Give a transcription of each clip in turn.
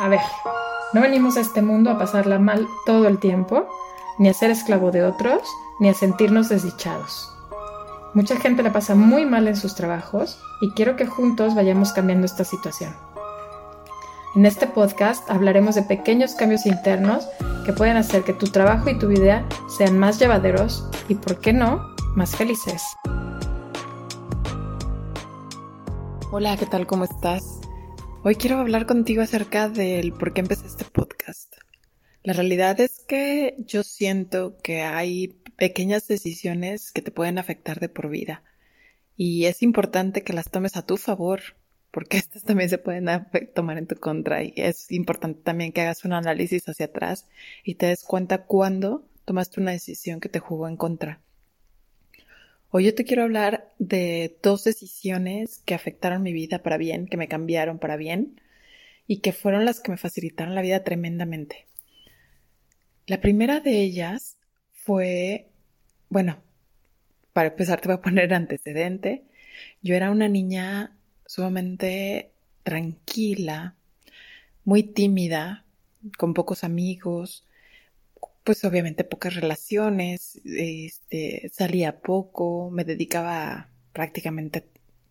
A ver, no venimos a este mundo a pasarla mal todo el tiempo, ni a ser esclavo de otros, ni a sentirnos desdichados. Mucha gente la pasa muy mal en sus trabajos y quiero que juntos vayamos cambiando esta situación. En este podcast hablaremos de pequeños cambios internos que pueden hacer que tu trabajo y tu vida sean más llevaderos y, por qué no, más felices. Hola, ¿qué tal? ¿Cómo estás? Hoy quiero hablar contigo acerca del por qué empecé este podcast. La realidad es que yo siento que hay pequeñas decisiones que te pueden afectar de por vida y es importante que las tomes a tu favor porque estas también se pueden tomar en tu contra y es importante también que hagas un análisis hacia atrás y te des cuenta cuándo tomaste una decisión que te jugó en contra. Hoy yo te quiero hablar de dos decisiones que afectaron mi vida para bien, que me cambiaron para bien y que fueron las que me facilitaron la vida tremendamente. La primera de ellas fue, bueno, para empezar te voy a poner antecedente. Yo era una niña sumamente tranquila, muy tímida, con pocos amigos, pues obviamente pocas relaciones, este, salía poco, me dedicaba prácticamente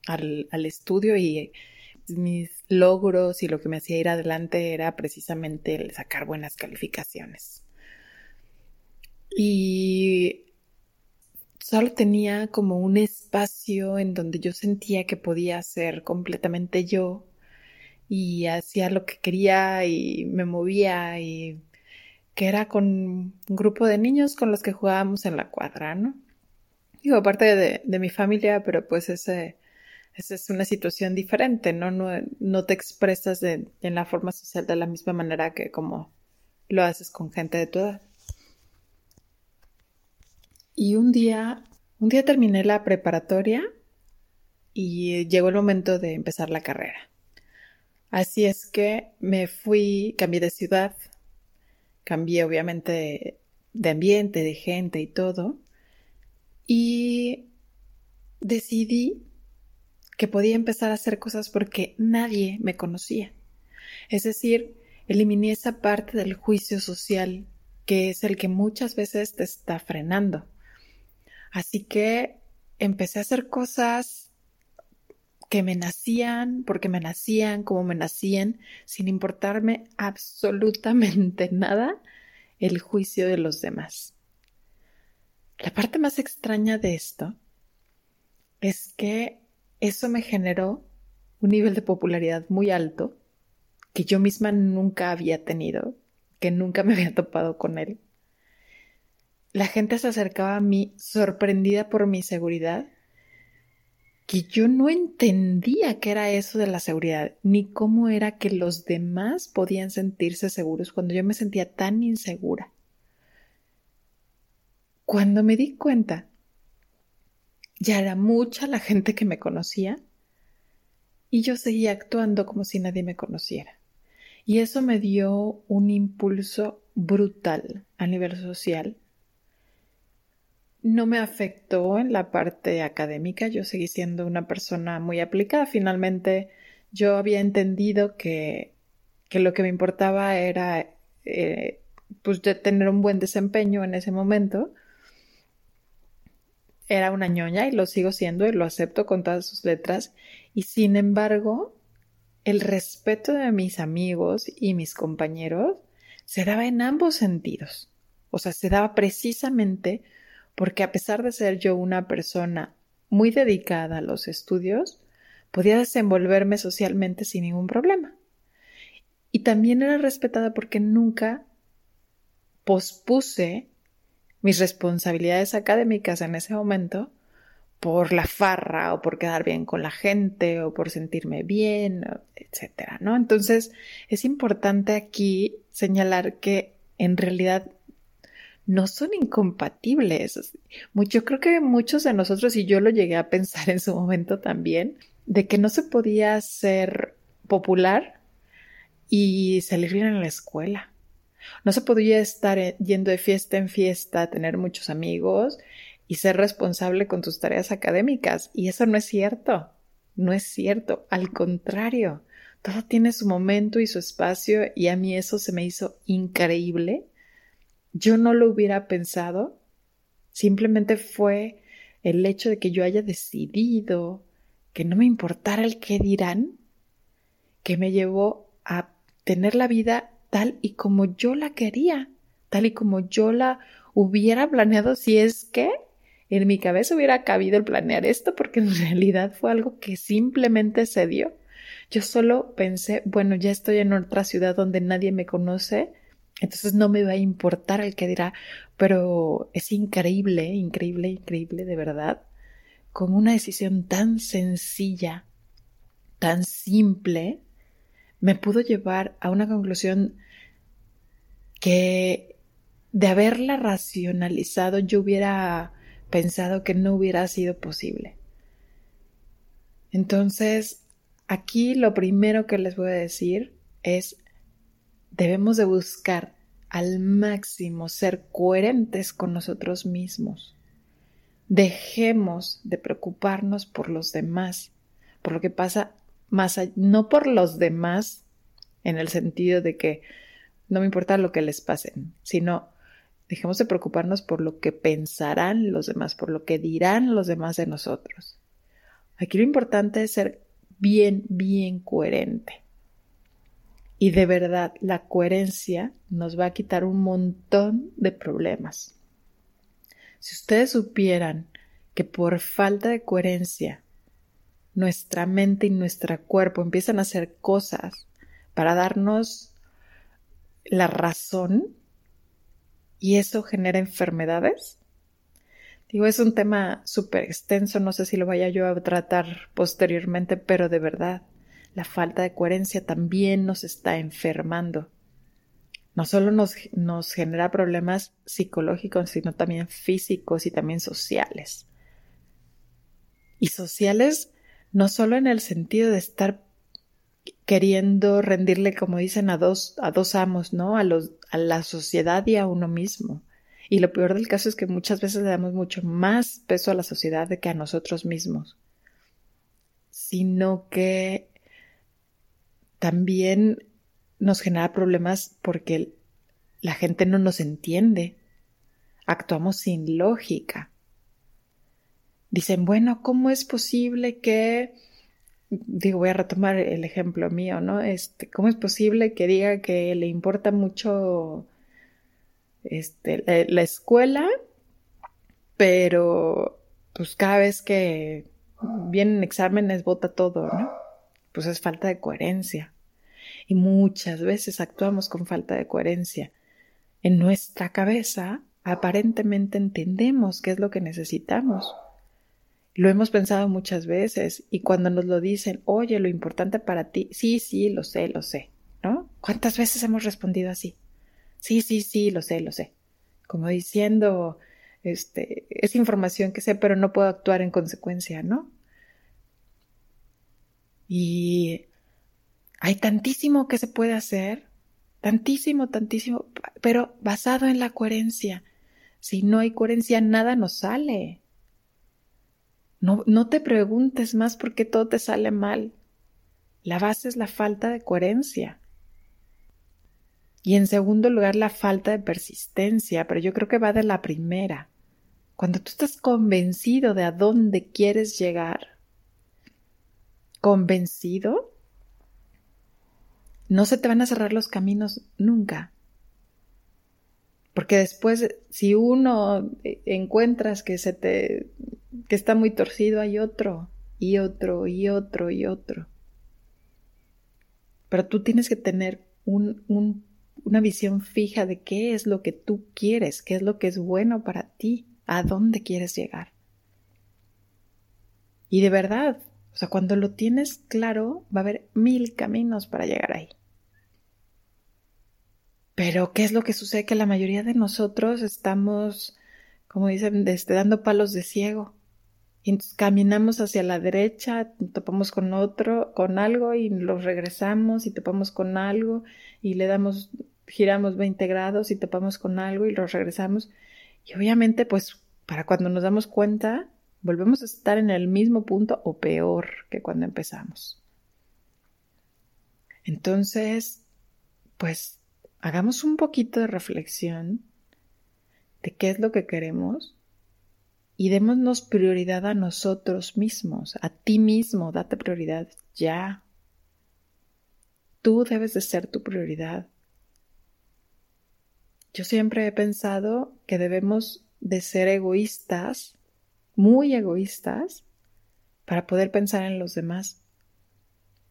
al, al estudio y mis logros y lo que me hacía ir adelante era precisamente el sacar buenas calificaciones. Y solo tenía como un espacio en donde yo sentía que podía ser completamente yo y hacía lo que quería y me movía y que era con un grupo de niños con los que jugábamos en la cuadra, ¿no? Digo, aparte de, mi familia, pero pues ese, esa es una situación diferente, ¿no? No, no te expresas en la forma social de la misma manera que como lo haces con gente de tu edad. Y un día, un día terminé la preparatoria y llegó el momento de empezar la carrera. Así es que me fui, cambié de ciudad, cambié obviamente de ambiente, de gente y todo, y decidí que podía empezar a hacer cosas porque nadie me conocía. Es decir, eliminé esa parte del juicio social que es el que muchas veces te está frenando. Así que empecé a hacer cosas que me nacían, porque me nacían, como me nacían, sin importarme absolutamente nada el juicio de los demás. La parte más extraña de esto es que eso me generó un nivel de popularidad muy alto que yo misma nunca había tenido, que nunca me había topado con él la gente se acercaba a mí sorprendida por mi seguridad, que yo no entendía qué era eso de la seguridad, ni cómo era que los demás podían sentirse seguros cuando yo me sentía tan insegura. Cuando me di cuenta, ya era mucha la gente que me conocía y yo seguía actuando como si nadie me conociera. Y eso me dio un impulso brutal a nivel social no me afectó en la parte académica, yo seguí siendo una persona muy aplicada. Finalmente yo había entendido que, que lo que me importaba era eh, pues tener un buen desempeño en ese momento. Era una ñoña y lo sigo siendo y lo acepto con todas sus letras. Y sin embargo, el respeto de mis amigos y mis compañeros se daba en ambos sentidos. O sea, se daba precisamente porque a pesar de ser yo una persona muy dedicada a los estudios, podía desenvolverme socialmente sin ningún problema. Y también era respetada porque nunca pospuse mis responsabilidades académicas en ese momento por la farra o por quedar bien con la gente o por sentirme bien, etcétera, ¿no? Entonces, es importante aquí señalar que en realidad no son incompatibles. Yo creo que muchos de nosotros, y yo lo llegué a pensar en su momento también, de que no se podía ser popular y salir bien en la escuela. No se podía estar yendo de fiesta en fiesta, tener muchos amigos y ser responsable con tus tareas académicas. Y eso no es cierto, no es cierto, al contrario, todo tiene su momento y su espacio y a mí eso se me hizo increíble. Yo no lo hubiera pensado, simplemente fue el hecho de que yo haya decidido que no me importara el qué dirán, que me llevó a tener la vida tal y como yo la quería, tal y como yo la hubiera planeado si es que en mi cabeza hubiera cabido el planear esto porque en realidad fue algo que simplemente se dio. Yo solo pensé, bueno, ya estoy en otra ciudad donde nadie me conoce, entonces no me va a importar el que dirá, pero es increíble, increíble, increíble, de verdad, como una decisión tan sencilla, tan simple, me pudo llevar a una conclusión que de haberla racionalizado yo hubiera pensado que no hubiera sido posible. Entonces, aquí lo primero que les voy a decir es, debemos de buscar al máximo ser coherentes con nosotros mismos. Dejemos de preocuparnos por los demás, por lo que pasa más allá, no por los demás en el sentido de que no me importa lo que les pase, sino Dejemos de preocuparnos por lo que pensarán los demás, por lo que dirán los demás de nosotros. Aquí lo importante es ser bien, bien coherente. Y de verdad, la coherencia nos va a quitar un montón de problemas. Si ustedes supieran que por falta de coherencia nuestra mente y nuestro cuerpo empiezan a hacer cosas para darnos la razón, y eso genera enfermedades. Digo, es un tema súper extenso, no sé si lo vaya yo a tratar posteriormente, pero de verdad, la falta de coherencia también nos está enfermando. No solo nos, nos genera problemas psicológicos, sino también físicos y también sociales. Y sociales no solo en el sentido de estar queriendo rendirle, como dicen, a dos, a dos amos, ¿no? A, los, a la sociedad y a uno mismo. Y lo peor del caso es que muchas veces le damos mucho más peso a la sociedad que a nosotros mismos. Sino que también nos genera problemas porque la gente no nos entiende. Actuamos sin lógica. Dicen, bueno, ¿cómo es posible que digo, voy a retomar el ejemplo mío, ¿no? Este, ¿cómo es posible que diga que le importa mucho este, la, escuela, pero pues cada vez que vienen exámenes vota todo, ¿no? Pues es falta de coherencia. Y muchas veces actuamos con falta de coherencia. En nuestra cabeza aparentemente entendemos qué es lo que necesitamos lo hemos pensado muchas veces y cuando nos lo dicen, oye, lo importante para ti, sí, sí, lo sé, lo sé, ¿no? ¿Cuántas veces hemos respondido así? Sí, sí, sí, lo sé, lo sé. Como diciendo, este, es información que sé, pero no puedo actuar en consecuencia, ¿no? Y hay tantísimo que se puede hacer, tantísimo, tantísimo, pero basado en la coherencia. Si no hay coherencia, nada nos sale. No, te preguntes más por qué todo te sale mal. La base es la falta de coherencia. Y en segundo lugar, la falta de persistencia, pero yo creo que va de la primera. Cuando tú estás convencido de a dónde quieres llegar, convencido, no se te van a cerrar los caminos nunca. Porque después, si uno eh, encuentras que se te que está muy torcido, hay otro, y otro, y otro, y otro. Pero tú tienes que tener una visión fija de qué es lo que tú quieres, qué es lo que es bueno para ti, a dónde quieres llegar. Y de verdad, o sea, cuando lo tienes claro, va a haber mil caminos para llegar ahí. Pero, ¿qué es lo que sucede? Que la mayoría de nosotros estamos, como dicen, este, dando palos de ciego. Y entonces caminamos hacia la derecha, topamos con otro, con algo y los regresamos y topamos con algo y le damos, giramos 20 grados y topamos con algo y los regresamos. Y obviamente pues para cuando nos damos cuenta, volvemos a estar en el mismo punto o peor que cuando empezamos. Entonces, pues hagamos un poquito de reflexión de qué es lo que queremos y démonos prioridad a nosotros mismos, a ti mismo, date prioridad ya. Tú debes de ser tu prioridad. Yo siempre he pensado que debemos de ser egoístas, muy egoístas, para poder pensar en los demás.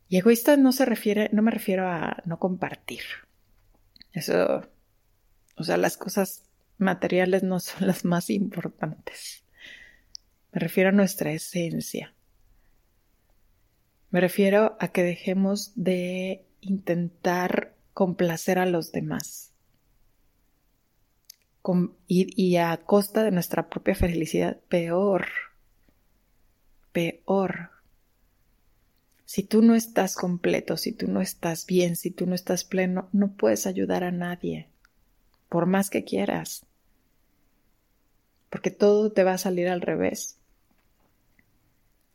Y egoísta no se refiere, no me refiero a no compartir. Eso, o sea, las cosas materiales no son las más importantes. Me refiero a nuestra esencia. Me refiero a que dejemos de intentar complacer a los demás y, a costa de nuestra propia felicidad, peor, peor. Si tú no estás completo, si tú no estás bien, si tú no estás pleno, no puedes ayudar a nadie, por más que quieras, porque todo te va a salir al revés.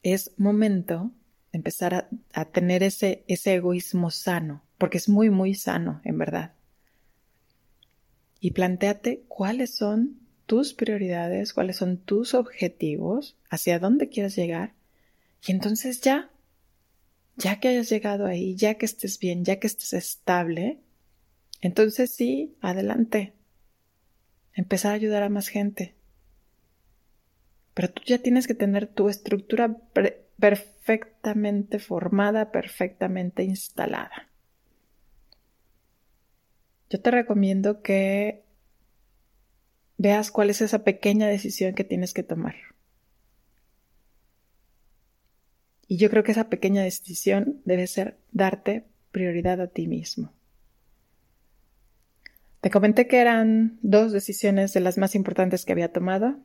Es momento de empezar a, a tener ese, ese egoísmo sano, porque es muy, muy sano, en verdad y planteate cuáles son tus prioridades, cuáles son tus objetivos, hacia dónde quieres llegar. Y entonces ya, ya que hayas llegado ahí, ya que estés bien, ya que estés estable, entonces sí, adelante. Empezar a ayudar a más gente. Pero tú ya tienes que tener tu estructura perfectamente formada, perfectamente instalada yo te recomiendo que veas cuál es esa pequeña decisión que tienes que tomar. Y yo creo que esa pequeña decisión debe ser darte prioridad a ti mismo. Te comenté que eran dos decisiones de las más importantes que había tomado.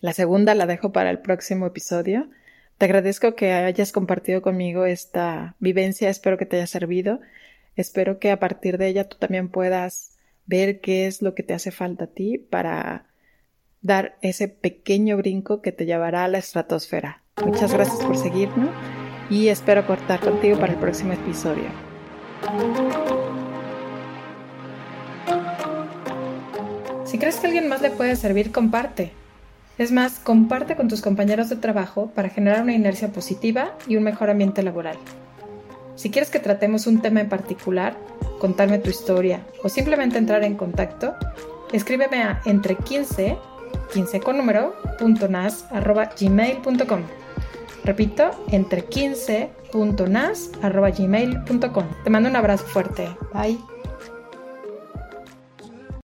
La segunda la dejo para el próximo episodio. Te agradezco que hayas compartido conmigo esta vivencia, espero que te haya servido Espero que a partir de ella tú también puedas ver qué es lo que te hace falta a ti para dar ese pequeño brinco que te llevará a la estratosfera. Muchas gracias por seguirnos y espero cortar contigo para el próximo episodio. Si crees que alguien más le puede servir, comparte. Es más, comparte con tus compañeros de trabajo para generar una inercia positiva y un mejor ambiente laboral. Si quieres que tratemos un tema en particular, contarme tu historia o simplemente entrar en contacto, escríbeme a entre 15, 15 con número, punto nas, arroba. Repito, entre 15, punto nas, arroba gmail.com. Te mando un abrazo fuerte. Bye.